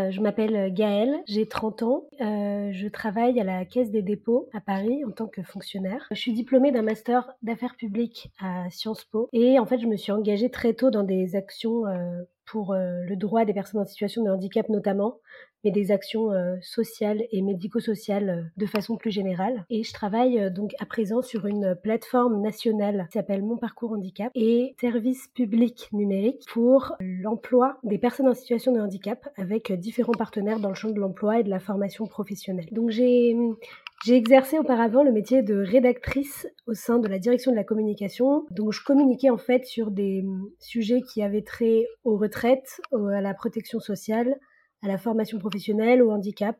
Euh, Je m'appelle Gaëlle, j'ai 30 ans, euh, je travaille à la Caisse des dépôts à Paris en tant que fonctionnaire. Je suis diplômée d'un master d'affaires publiques à Sciences Po et en fait je me suis engagée très tôt dans des actions euh, pour euh, le droit des personnes en situation de handicap notamment, mais des actions euh, sociales et médico-sociales euh, de façon plus générale. Et je travaille euh, donc à présent sur une plateforme nationale qui s'appelle Mon Parcours Handicap et service public numérique pour l'emploi des personnes en situation de handicap avec différents partenaires dans le champ de l'emploi et de la formation professionnelle. Donc j'ai j'ai exercé auparavant le métier de rédactrice au sein de la direction de la communication. Donc je communiquais en fait sur des sujets qui avaient trait aux retraites, à la protection sociale, à la formation professionnelle, au handicap.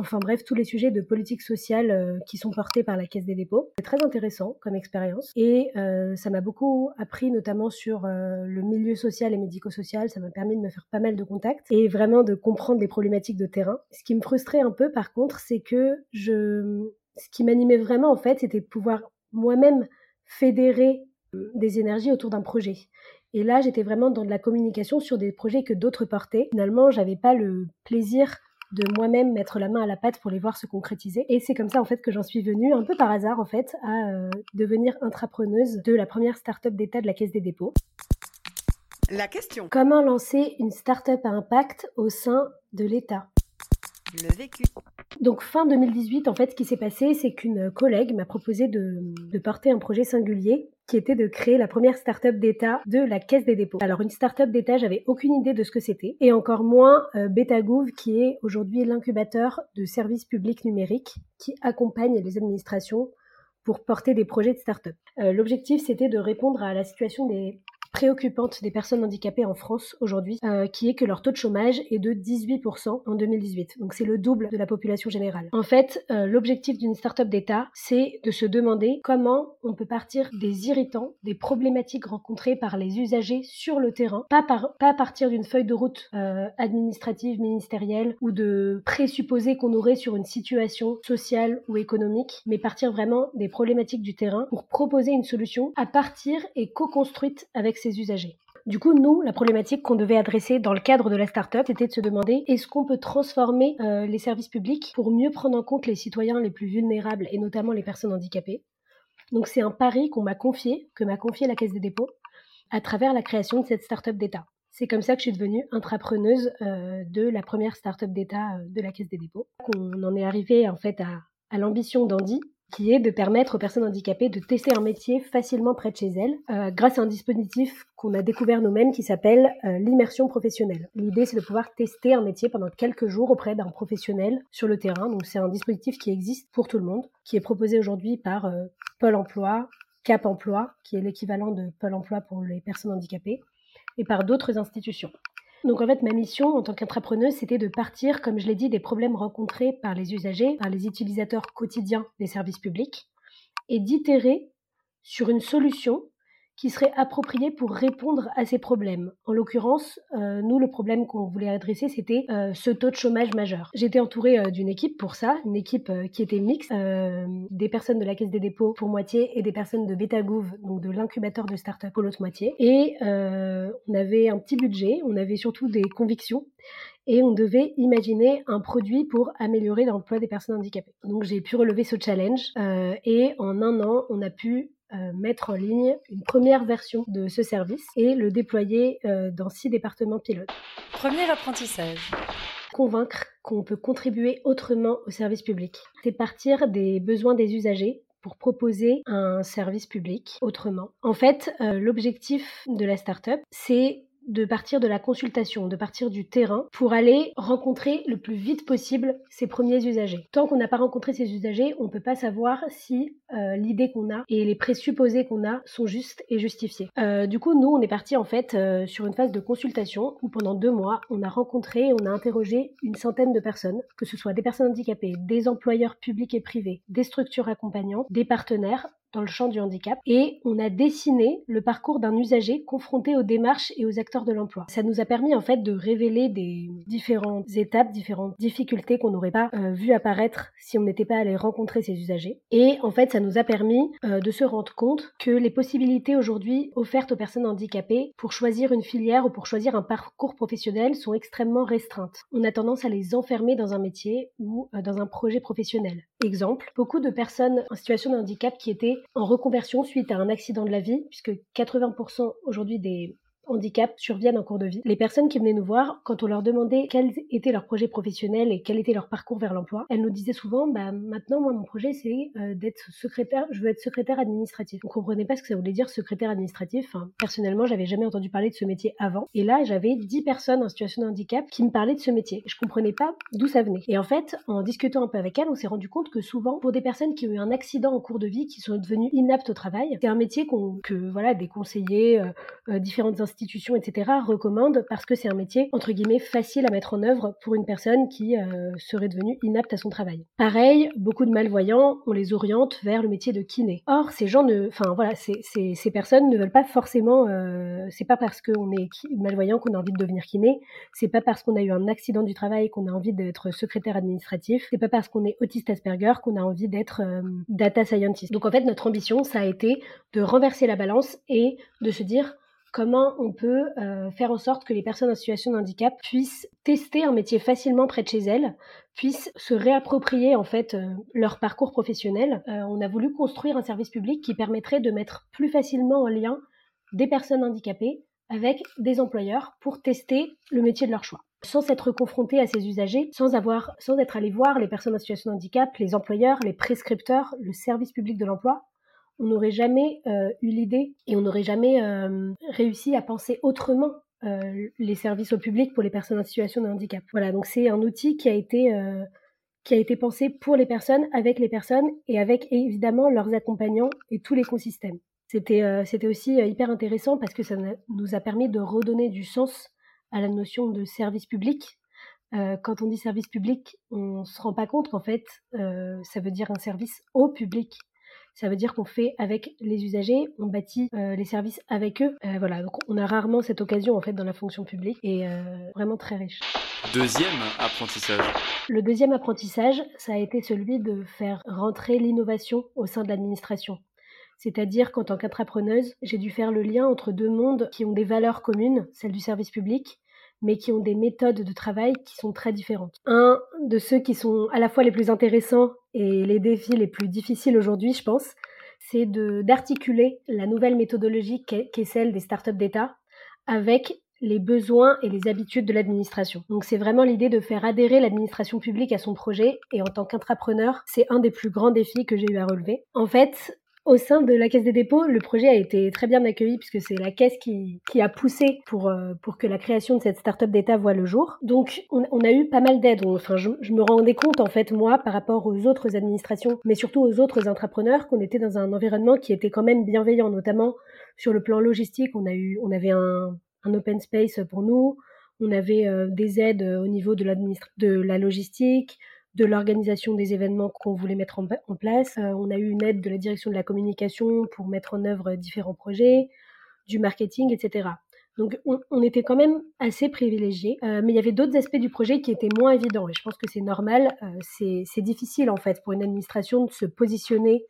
Enfin bref, tous les sujets de politique sociale euh, qui sont portés par la Caisse des dépôts. C'est très intéressant comme expérience et euh, ça m'a beaucoup appris notamment sur euh, le milieu social et médico-social. Ça m'a permis de me faire pas mal de contacts et vraiment de comprendre des problématiques de terrain. Ce qui me frustrait un peu par contre, c'est que je... ce qui m'animait vraiment en fait, c'était de pouvoir moi-même fédérer des énergies autour d'un projet. Et là, j'étais vraiment dans de la communication sur des projets que d'autres portaient. Finalement, j'avais pas le plaisir de moi-même mettre la main à la pâte pour les voir se concrétiser. Et c'est comme ça en fait que j'en suis venue, un peu par hasard en fait, à euh, devenir intrapreneuse de la première start-up d'État de la Caisse des dépôts. La question. Comment lancer une start-up à impact au sein de l'État? Le vécu. donc fin 2018, en fait, ce qui s'est passé, c'est qu'une collègue m'a proposé de, de porter un projet singulier qui était de créer la première start-up d'État de la Caisse des dépôts. Alors une start-up d'État, j'avais aucune idée de ce que c'était, et encore moins euh, Betagouv, qui est aujourd'hui l'incubateur de services publics numériques qui accompagne les administrations pour porter des projets de start-up. Euh, L'objectif, c'était de répondre à la situation des préoccupante des personnes handicapées en France aujourd'hui, euh, qui est que leur taux de chômage est de 18% en 2018. Donc c'est le double de la population générale. En fait, euh, l'objectif d'une start-up d'État, c'est de se demander comment on peut partir des irritants, des problématiques rencontrées par les usagers sur le terrain, pas, par, pas partir d'une feuille de route euh, administrative, ministérielle ou de présupposés qu'on aurait sur une situation sociale ou économique, mais partir vraiment des problématiques du terrain pour proposer une solution à partir et co-construite avec usagers. Du coup, nous, la problématique qu'on devait adresser dans le cadre de la start-up, c'était de se demander est-ce qu'on peut transformer euh, les services publics pour mieux prendre en compte les citoyens les plus vulnérables et notamment les personnes handicapées? Donc c'est un pari qu'on m'a confié, que m'a confié la Caisse des dépôts, à travers la création de cette start-up d'État. C'est comme ça que je suis devenue intrapreneuse euh, de la première start-up d'État euh, de la Caisse des dépôts. On en est arrivé en fait à l'ambition d'Andy, qui est de permettre aux personnes handicapées de tester un métier facilement près de chez elles, euh, grâce à un dispositif qu'on a découvert nous-mêmes qui s'appelle euh, l'immersion professionnelle. L'idée, c'est de pouvoir tester un métier pendant quelques jours auprès d'un professionnel sur le terrain. Donc, c'est un dispositif qui existe pour tout le monde, qui est proposé aujourd'hui par euh, Pôle Emploi, Cap Emploi, qui est l'équivalent de Pôle Emploi pour les personnes handicapées, et par d'autres institutions. Donc en fait, ma mission en tant qu'entrepreneuse, c'était de partir, comme je l'ai dit, des problèmes rencontrés par les usagers, par les utilisateurs quotidiens des services publics, et d'itérer sur une solution qui serait appropriée pour répondre à ces problèmes. En l'occurrence, euh, nous, le problème qu'on voulait adresser, c'était euh, ce taux de chômage majeur. J'étais entourée euh, d'une équipe pour ça, une équipe qui était mixte, des personnes de la Caisse des dépôts pour moitié et des personnes de Betagouv, donc de l'incubateur de start-up pour l'autre moitié. Et on avait un petit budget, on avait surtout des convictions et on devait imaginer un produit pour améliorer l'emploi des personnes handicapées. Donc j'ai pu relever ce challenge et en un an, on a pu mettre en ligne une première version de ce service et le déployer euh, dans six départements pilotes. Premier apprentissage. Convaincre qu'on peut contribuer autrement au service public. C'est partir des besoins des usagers pour proposer un service public autrement. En fait, euh, l'objectif de la start-up, c'est de partir de la consultation, de partir du terrain pour aller rencontrer le plus vite possible ses premiers usagers. Tant qu'on n'a pas rencontré ces usagers, on ne peut pas savoir si euh, l'idée qu'on a et les présupposés qu'on a sont justes et justifiés. Euh, du coup, nous, on est parti en fait euh, sur une phase de consultation où pendant deux mois, on a rencontré, on a interrogé une centaine de personnes, que ce soit des personnes handicapées, des employeurs publics et privés, des structures accompagnantes, des partenaires dans le champ du handicap et on a dessiné le parcours d'un usager confronté aux démarches et aux acteurs de l'emploi. Ça nous a permis en fait de révéler des différentes étapes, différentes difficultés qu'on n'aurait pas euh, vu apparaître si on n'était pas allé rencontrer ces usagers. Et en fait, ça nous a permis euh, de se rendre compte que les possibilités aujourd'hui offertes aux personnes handicapées pour choisir une filière ou pour choisir un parcours professionnel sont extrêmement restreintes. On a tendance à les enfermer dans un métier ou euh, dans un projet professionnel. Exemple, beaucoup de personnes en situation de handicap qui étaient en reconversion suite à un accident de la vie, puisque 80% aujourd'hui des handicap surviennent en cours de vie. Les personnes qui venaient nous voir, quand on leur demandait quels étaient leurs projets professionnels et quel était leur parcours vers l'emploi, elles nous disaient souvent, bah, maintenant, moi, mon projet, c'est euh, d'être secrétaire, je veux être secrétaire administratif. On comprenait pas ce que ça voulait dire secrétaire administratif. Enfin, personnellement, j'avais jamais entendu parler de ce métier avant. Et là, j'avais 10 personnes en situation de handicap qui me parlaient de ce métier. Je comprenais pas d'où ça venait. Et en fait, en discutant un peu avec elles, on s'est rendu compte que souvent, pour des personnes qui ont eu un accident en cours de vie, qui sont devenues inaptes au travail, c'est un métier que, voilà, des conseillers, euh, euh, différentes institutions institutions, etc., recommandent parce que c'est un métier, entre guillemets, facile à mettre en œuvre pour une personne qui euh, serait devenue inapte à son travail. Pareil, beaucoup de malvoyants, on les oriente vers le métier de kiné. Or, ces gens ne, enfin voilà, personnes ne veulent pas forcément, euh, c'est pas parce qu'on est malvoyant qu'on a envie de devenir kiné, c'est pas parce qu'on a eu un accident du travail qu'on a envie d'être secrétaire administratif, c'est pas parce qu'on est autiste Asperger qu'on a envie d'être euh, data scientist. Donc en fait, notre ambition, ça a été de renverser la balance et de se dire comment on peut euh, faire en sorte que les personnes en situation de handicap puissent tester un métier facilement près de chez elles, puissent se réapproprier en fait euh, leur parcours professionnel. Euh, on a voulu construire un service public qui permettrait de mettre plus facilement en lien des personnes handicapées avec des employeurs pour tester le métier de leur choix sans s'être confronté à ces usagers, sans sans être allé voir les personnes en situation de handicap, les employeurs, les prescripteurs, le service public de l'emploi, on n'aurait jamais euh, eu l'idée et on n'aurait jamais euh, réussi à penser autrement euh, les services au public pour les personnes en situation de handicap. Voilà, donc c'est un outil qui a été qui a été pensé pour les personnes, avec les personnes et avec évidemment leurs accompagnants et tout l'écosystème. C'était c'était aussi hyper intéressant parce que ça nous a permis de redonner du sens à la notion de service public. quand on dit service public, on se rend pas compte qu'en fait, ça veut dire un service au public. Ça veut dire qu'on fait avec les usagers, on bâtit euh, les services avec eux. Euh, voilà, donc on a rarement cette occasion en fait dans la fonction publique et euh, vraiment très riche. Deuxième apprentissage. Le deuxième apprentissage, ça a été celui de faire rentrer l'innovation au sein de l'administration. C'est-à-dire qu'en tant qu'entrepreneuse, j'ai dû faire le lien entre deux mondes qui ont des valeurs communes, celle du service public mais qui ont des méthodes de travail qui sont très différentes. Un de ceux qui sont à la fois les plus intéressants et les défis les plus difficiles aujourd'hui, je pense, c'est d'articuler la nouvelle méthodologie qui est, celle des startups d'État avec les besoins et les habitudes de l'administration. Donc c'est vraiment l'idée de faire adhérer l'administration publique à son projet et en tant qu'intrapreneur, c'est un des plus grands défis que j'ai eu à relever. En fait, au sein de la Caisse des dépôts, le projet a été très bien accueilli puisque c'est la Caisse qui, qui a poussé pour, euh, pour que la création de cette start-up d'État voit le jour. Donc on, a eu pas mal d'aide. Enfin, je, me rendais compte en fait, moi, par rapport aux autres administrations, mais surtout aux autres entrepreneurs, qu'on était dans un environnement qui était quand même bienveillant, notamment sur le plan logistique. On, a eu, on avait un, open space pour nous, on avait euh, des aides au niveau de la logistique, de l'organisation des événements qu'on voulait mettre en, place. Euh, on a eu une aide de la direction de la communication pour mettre en œuvre différents projets, du marketing, etc. Donc on, était quand même assez privilégiés, euh, mais il y avait d'autres aspects du projet qui étaient moins évidents. Et je pense que c'est normal, euh, c'est difficile en fait pour une administration de se positionner,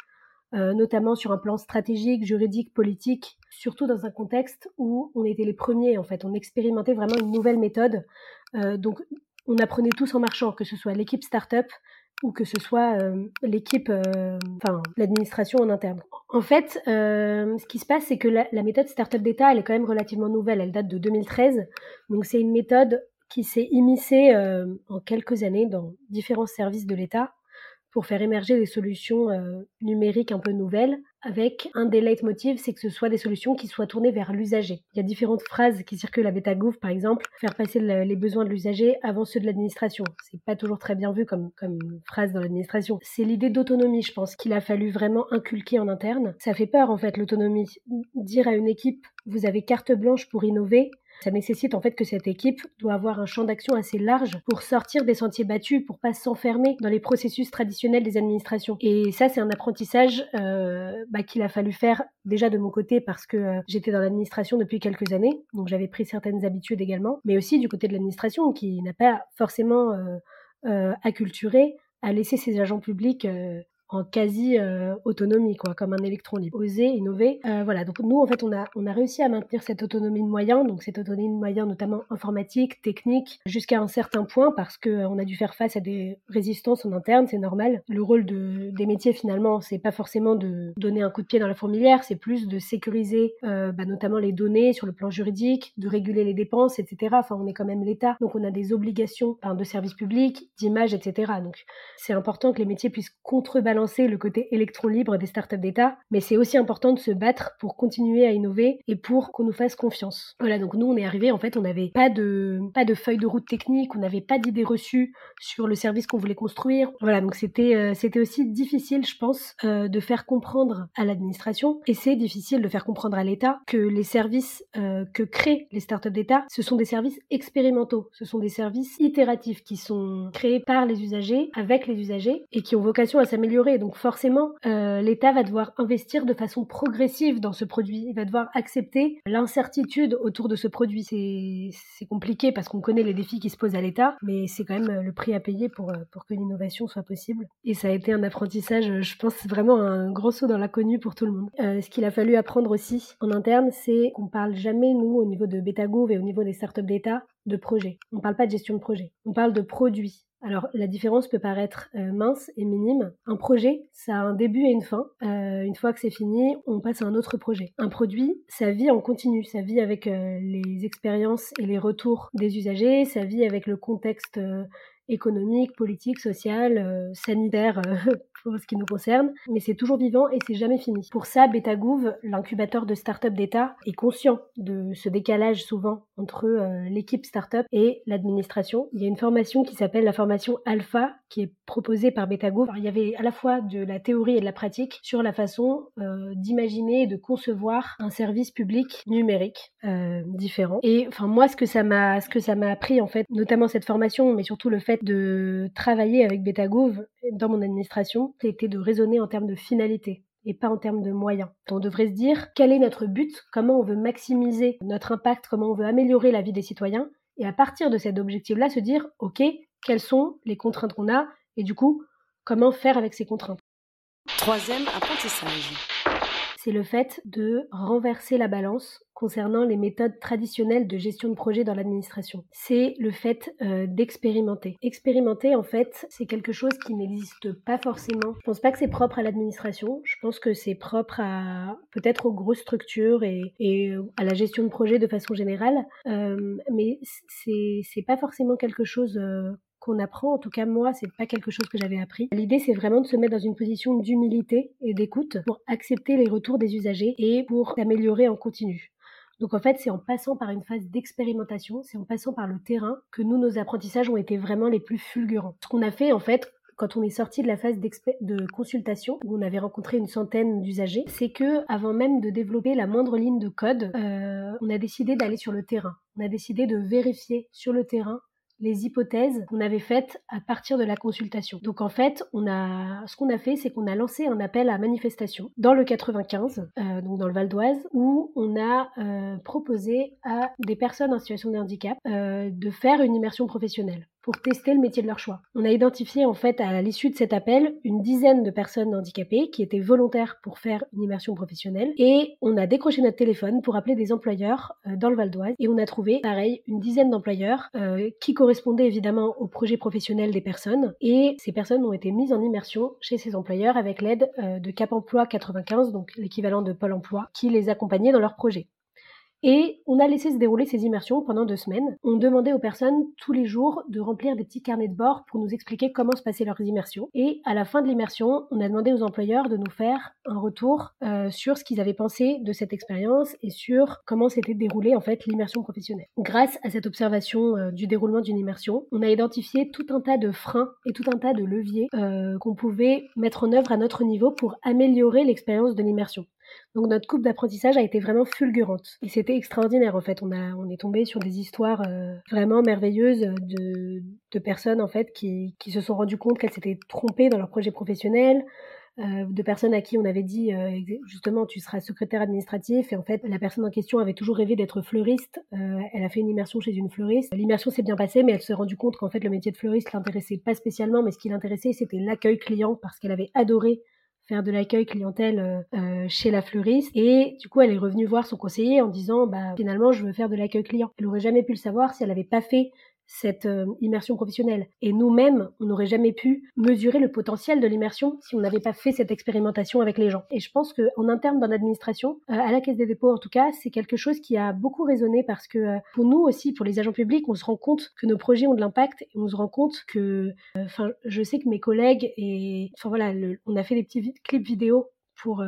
notamment sur un plan stratégique, juridique, politique, surtout dans un contexte où on était les premiers en fait, on expérimentait vraiment une nouvelle méthode. donc on apprenait tous en marchant, que ce soit l'équipe start-up ou que ce soit euh, l'équipe, euh, enfin l'administration en interne. En fait, euh, ce qui se passe, c'est que la, méthode start-up d'État, elle est quand même relativement nouvelle. Elle date de 2013, donc c'est une méthode qui s'est immiscée en quelques années dans différents services de l'État pour faire émerger des solutions euh, numériques un peu nouvelles, avec un des leitmotivs, c'est que ce soit des solutions qui soient tournées vers l'usager. Il y a différentes phrases qui circulent à BetaGouv, par exemple, faire passer les besoins de l'usager avant ceux de l'administration. C'est pas toujours très bien vu comme, comme phrase dans l'administration. C'est l'idée d'autonomie, je pense, qu'il a fallu vraiment inculquer en interne. Ça fait peur, en fait, l'autonomie. Dire à une équipe, vous avez carte blanche pour innover, Ça nécessite en fait que cette équipe doit avoir un champ d'action assez large pour sortir des sentiers battus, pour pas s'enfermer dans les processus traditionnels des administrations. Et ça, c'est un apprentissage euh, bah, qu'il a fallu faire déjà de mon côté parce que euh, j'étais dans l'administration depuis quelques années, donc j'avais pris certaines habitudes également, mais aussi du côté de l'administration qui n'a pas forcément euh, acculturé à laisser ses agents publics en quasi euh, autonomie, quoi, comme un électron libre. Oser, innover. Euh, voilà, donc nous, en fait, on a, on a réussi à maintenir cette autonomie de moyens, donc cette autonomie de moyens notamment informatique, technique, jusqu'à un certain point, parce qu'on euh, a dû faire face à des résistances en interne, c'est normal. Le rôle de, des métiers, finalement, c'est pas forcément de donner un coup de pied dans la fourmilière, c'est plus de sécuriser euh, bah, notamment les données sur le plan juridique, de réguler les dépenses, etc. Enfin, on est quand même l'État, donc on a des obligations de service public, d'image, etc. Donc c'est important que les métiers puissent contrebalancer le côté électron libre des startups d'État, mais c'est aussi important de se battre pour continuer à innover et pour qu'on nous fasse confiance. Voilà, donc nous on est arrivé en fait, on n'avait pas de pas de feuille de route technique, on n'avait pas d'idées reçues sur le service qu'on voulait construire. Voilà, donc c'était euh, c'était aussi difficile, je pense, euh, de faire comprendre à l'administration et c'est difficile de faire comprendre à l'État que les services euh, que créent les startups d'État, ce sont des services expérimentaux, ce sont des services itératifs qui sont créés par les usagers avec les usagers et qui ont vocation à s'améliorer donc forcément, euh, l'État va devoir investir de façon progressive dans ce produit. Il va devoir accepter l'incertitude autour de ce produit. C'est compliqué parce qu'on connaît les défis qui se posent à l'État, mais c'est quand même euh, le prix à payer pour, euh, pour que l'innovation soit possible. Et ça a été un apprentissage, je pense, vraiment un gros saut dans l'inconnu pour tout le monde. ce qu'il a fallu apprendre aussi en interne, c'est qu'on parle jamais, nous, au niveau de Betagouv et au niveau des startups d'État, de projet. On ne parle pas de gestion de projet. On parle de produit. Alors la différence peut paraître euh, mince et minime. Un projet, ça a un début et une fin. Euh, une fois que c'est fini, on passe à un autre projet. Un produit, ça vit en continu, ça vit avec euh, les expériences et les retours des usagers, ça vit avec le contexte économique, politique, social, sanitaire pour ce qui nous concerne, mais c'est toujours vivant et c'est jamais fini. Pour ça, Betagouv, l'incubateur de start-up d'État, est conscient de ce décalage souvent entre euh, l'équipe start-up et l'administration. Il y a une formation qui s'appelle la formation Alpha qui est proposée par Betagouv. il y avait à la fois de la théorie et de la pratique sur la façon euh, d'imaginer et de concevoir un service public numérique euh, différent. Et enfin moi, ce que ça m'a, ce que ça m'a appris en fait, notamment cette formation, mais surtout le fait de travailler avec Betagouv dans mon administration, c'était de raisonner en termes de finalité et pas en termes de moyens. On devrait se dire quel est notre but, comment on veut maximiser notre impact, comment on veut améliorer la vie des citoyens, et à partir de cet objectif-là, se dire, OK, quelles sont les contraintes qu'on a, et du coup, comment faire avec ces contraintes? Troisième apprentissage c'est le fait de renverser la balance concernant les méthodes traditionnelles de gestion de projet dans l'administration. C'est le fait euh, d'expérimenter. Expérimenter, en fait, c'est quelque chose qui n'existe pas forcément. Je pense pas que c'est propre à l'administration. Je pense que c'est propre à peut-être aux grosses structures et, euh, à la gestion de projet de façon générale. Euh, mais c'est pas forcément quelque chose qu'on apprend. En tout cas, moi, c'est pas quelque chose que j'avais appris. L'idée, c'est vraiment de se mettre dans une position d'humilité et d'écoute pour accepter les retours des usagers et pour s'améliorer en continu. Donc en fait, c'est en passant par une phase d'expérimentation, c'est en passant par le terrain que nous, nos apprentissages ont été vraiment les plus fulgurants. Ce qu'on a fait en fait, quand on est sorti de la phase de consultation où on avait rencontré une centaine d'usagers, c'est que avant même de développer la moindre ligne de code, euh, on a décidé d'aller sur le terrain. On a décidé de vérifier sur le terrain les hypothèses qu'on avait faites à partir de la consultation. Donc en fait, on a, ce qu'on a fait, c'est qu'on a lancé un appel à manifestation dans le 95, euh, donc dans le Val d'Oise, où on a euh, proposé à des personnes en situation de handicap euh, de faire une immersion professionnelle pour tester le métier de leur choix. On a identifié en fait à l'issue de cet appel une dizaine de personnes handicapées qui étaient volontaires pour faire une immersion professionnelle et on a décroché notre téléphone pour appeler des employeurs euh, dans le Val d'Oise et on a trouvé pareil une dizaine d'employeurs euh, qui correspondaient évidemment au projet professionnel des personnes et ces personnes ont été mises en immersion chez ces employeurs avec l'aide euh, de Cap Emploi 95 donc l'équivalent de Pôle Emploi qui les accompagnait dans leur projet. Et on a laissé se dérouler ces immersions pendant deux semaines. On demandait aux personnes tous les jours de remplir des petits carnets de bord pour nous expliquer comment se passaient leurs immersions. Et à la fin de l'immersion, on a demandé aux employeurs de nous faire un retour euh, sur ce qu'ils avaient pensé de cette expérience et sur comment s'était déroulée en fait l'immersion professionnelle. Grâce à cette observation euh, du déroulement d'une immersion, on a identifié tout un tas de freins et tout un tas de leviers euh, qu'on pouvait mettre en œuvre à notre niveau pour améliorer l'expérience de l'immersion. Donc notre coupe d'apprentissage a été vraiment fulgurante. Et c'était extraordinaire en fait. On, a, on est tombé sur des histoires euh, vraiment merveilleuses de, de personnes en fait qui, qui se sont rendues compte qu'elles s'étaient trompées dans leur projet professionnel, euh, de personnes à qui on avait dit euh, justement tu seras secrétaire administratif et en fait la personne en question avait toujours rêvé d'être fleuriste. Elle a fait une immersion chez une fleuriste. L'immersion s'est bien passée mais elle s'est rendue compte qu'en fait le métier de fleuriste l'intéressait pas spécialement mais ce qui l'intéressait c'était l'accueil client parce qu'elle avait adoré faire de l'accueil clientèle euh, chez la fleuriste et du coup elle est revenue voir son conseiller en disant bah finalement je veux faire de l'accueil client. Elle aurait jamais pu le savoir si elle n'avait pas fait cette euh, immersion professionnelle. Et nous-mêmes, on n'aurait jamais pu mesurer le potentiel de l'immersion si on n'avait pas fait cette expérimentation avec les gens. Et je pense qu'en interne dans l'administration, euh, à la Caisse des dépôts en tout cas, c'est quelque chose qui a beaucoup résonné parce que euh, pour nous aussi, pour les agents publics, on se rend compte que nos projets ont de l'impact et on se rend compte que, enfin, je sais que mes collègues et, enfin voilà, on a fait des petits clips vidéo pour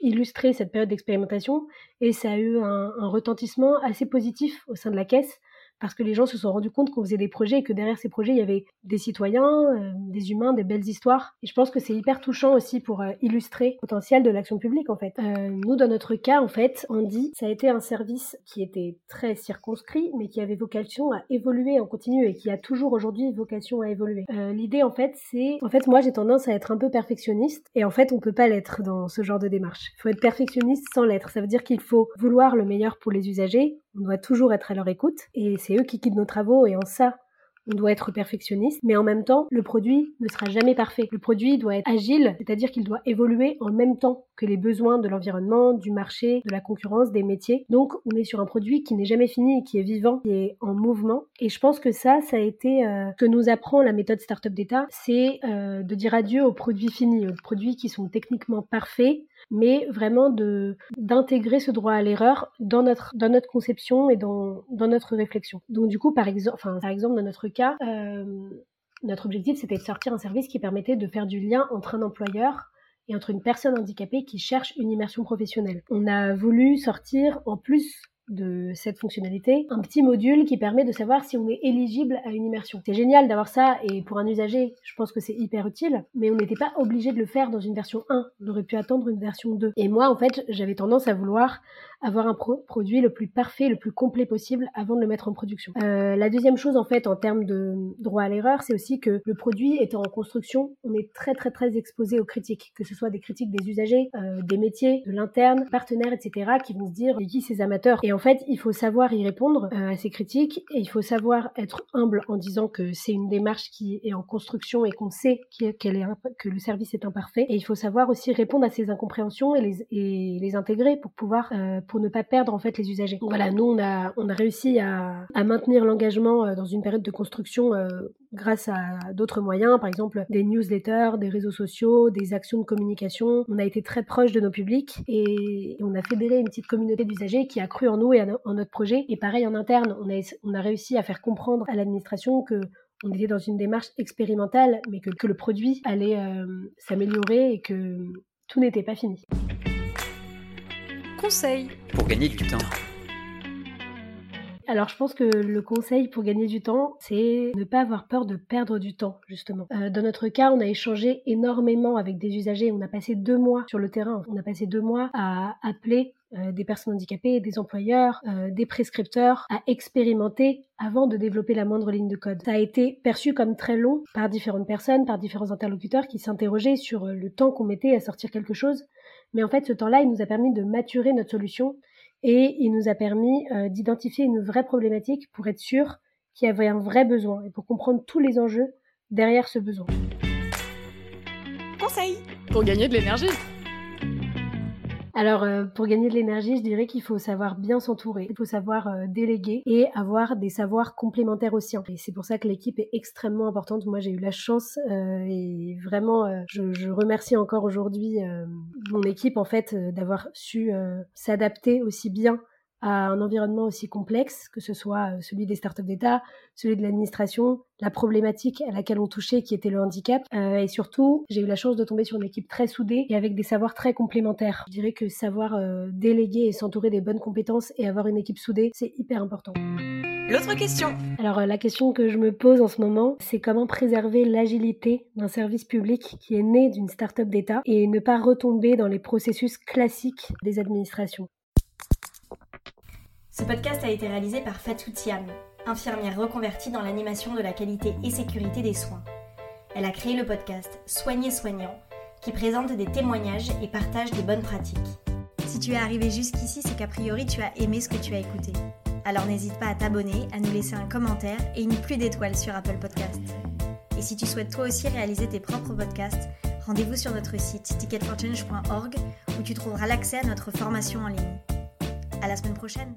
illustrer cette période d'expérimentation et ça a eu un, un retentissement assez positif au sein de la caisse parce que les gens se sont rendus compte qu'on faisait des projets et que derrière ces projets, il y avait des citoyens, euh, des humains, des belles histoires. Et je pense que c'est hyper touchant aussi pour euh, illustrer le potentiel de l'action publique, en fait. Euh, nous, dans notre cas, en fait, Andy, ça a été un service qui était très circonscrit, mais qui avait vocation à évoluer en continu et qui a toujours aujourd'hui vocation à évoluer. L'idée, en fait, c'est... En fait, moi, j'ai tendance à être un peu perfectionniste et en fait, on peut pas l'être dans ce genre de démarche. Il faut être perfectionniste sans l'être. Ça veut dire qu'il faut vouloir le meilleur pour les usagers, on doit toujours être à leur écoute et c'est eux qui quittent nos travaux et en ça, on doit être perfectionniste, mais en même temps, le produit ne sera jamais parfait. Le produit doit être agile, c'est-à-dire qu'il doit évoluer en même temps que les besoins de l'environnement, du marché, de la concurrence, des métiers. Donc, on est sur un produit qui n'est jamais fini, qui est vivant, qui est en mouvement. Et je pense que ça, ça a été euh, que nous apprend la méthode Startup Data, c'est euh, de dire adieu aux produits finis, aux produits qui sont techniquement parfaits, mais vraiment de d'intégrer ce droit à l'erreur dans notre dans notre conception et dans dans notre réflexion. Donc du coup, par exemple, enfin par exemple dans notre cas, euh, notre objectif c'était de sortir un service qui permettait de faire du lien entre un employeur et entre une personne handicapée qui cherche une immersion professionnelle. On a voulu sortir en plus de cette fonctionnalité, un petit module qui permet de savoir si on est éligible à une immersion. C'est génial d'avoir ça et pour un usager, je pense que c'est hyper utile, mais on n'était pas obligé de le faire dans une version 1. On aurait pu attendre une version 2. Et moi, en fait, j'avais tendance à vouloir avoir un produit le plus parfait, le plus complet possible avant de le mettre en production. Euh, la deuxième chose, en fait, en termes de droit à l'erreur, c'est aussi que le produit étant en construction, on est très très très exposé aux critiques, que ce soit des critiques des usagers, euh, des métiers, de l'interne, partenaires, etc., qui vont se dire, qui ces amateurs? Et en fait, il faut savoir y répondre euh, à ces critiques et il faut savoir être humble en disant que c'est une démarche qui est en construction et qu'on sait qu'elle est que le service est imparfait. Et il faut savoir aussi répondre à ces incompréhensions et les, et les intégrer pour pouvoir euh, pour ne pas perdre en fait les usagers. Voilà, nous on a on a réussi à, à maintenir l'engagement euh, dans une période de construction euh, grâce à d'autres moyens, par exemple des newsletters, des réseaux sociaux, des actions de communication. On a été très proche de nos publics et on a fédéré une petite communauté d'usagers qui a cru en nous et en notre projet. Et pareil en interne, on a, on a réussi à faire comprendre à l'administration que on était dans une démarche expérimentale, mais que, que le produit allait euh, s'améliorer et que tout n'était pas fini. Conseil pour gagner du temps. Alors je pense que le conseil pour gagner du temps, c'est ne pas avoir peur de perdre du temps, justement. Euh, dans notre cas, on a échangé énormément avec des usagers. On a passé deux mois sur le terrain. On a passé deux mois à appeler euh, des personnes handicapées, des employeurs, euh, des prescripteurs, à expérimenter avant de développer la moindre ligne de code. Ça a été perçu comme très long par différentes personnes, par différents interlocuteurs qui s'interrogeaient sur le temps qu'on mettait à sortir quelque chose. Mais en fait, ce temps-là, il nous a permis de maturer notre solution et il nous a permis euh, d'identifier une vraie problématique pour être sûr qu'il y avait un vrai besoin et pour comprendre tous les enjeux derrière ce besoin. Conseil pour gagner de l'énergie. Alors, euh, pour gagner de l'énergie, je dirais qu'il faut savoir bien s'entourer, il faut savoir euh, déléguer et avoir des savoirs complémentaires aussi. Et c'est pour ça que l'équipe est extrêmement importante. Moi, j'ai eu la chance euh, et vraiment, je, je, remercie encore aujourd'hui mon équipe en fait d'avoir su s'adapter aussi bien à un environnement aussi complexe, que ce soit euh, celui des startups d'État, celui de l'administration, la problématique à laquelle on touchait qui était le handicap. Euh, et surtout, j'ai eu la chance de tomber sur une équipe très soudée et avec des savoirs très complémentaires. Je dirais que savoir euh, déléguer et s'entourer des bonnes compétences et avoir une équipe soudée, c'est hyper important. L'autre question Alors la question que je me pose en ce moment, c'est comment préserver l'agilité d'un service public qui est né d'une start-up d'État et ne pas retomber dans les processus classiques des administrations? Ce podcast a été réalisé par Fatou Thiam, infirmière reconvertie dans l'animation de la qualité et sécurité des soins. Elle a créé le podcast Soigner soignant, qui présente des témoignages et partage des bonnes pratiques. Si tu es arrivé jusqu'ici, c'est qu'a priori tu as aimé ce que tu as écouté. Alors n'hésite pas à t'abonner, à nous laisser un commentaire et une plus d'étoiles sur Apple Podcasts. Et si tu souhaites toi aussi réaliser tes propres podcasts, rendez-vous sur notre site ticketforchange.org où tu trouveras l'accès à notre formation en ligne. À la semaine prochaine.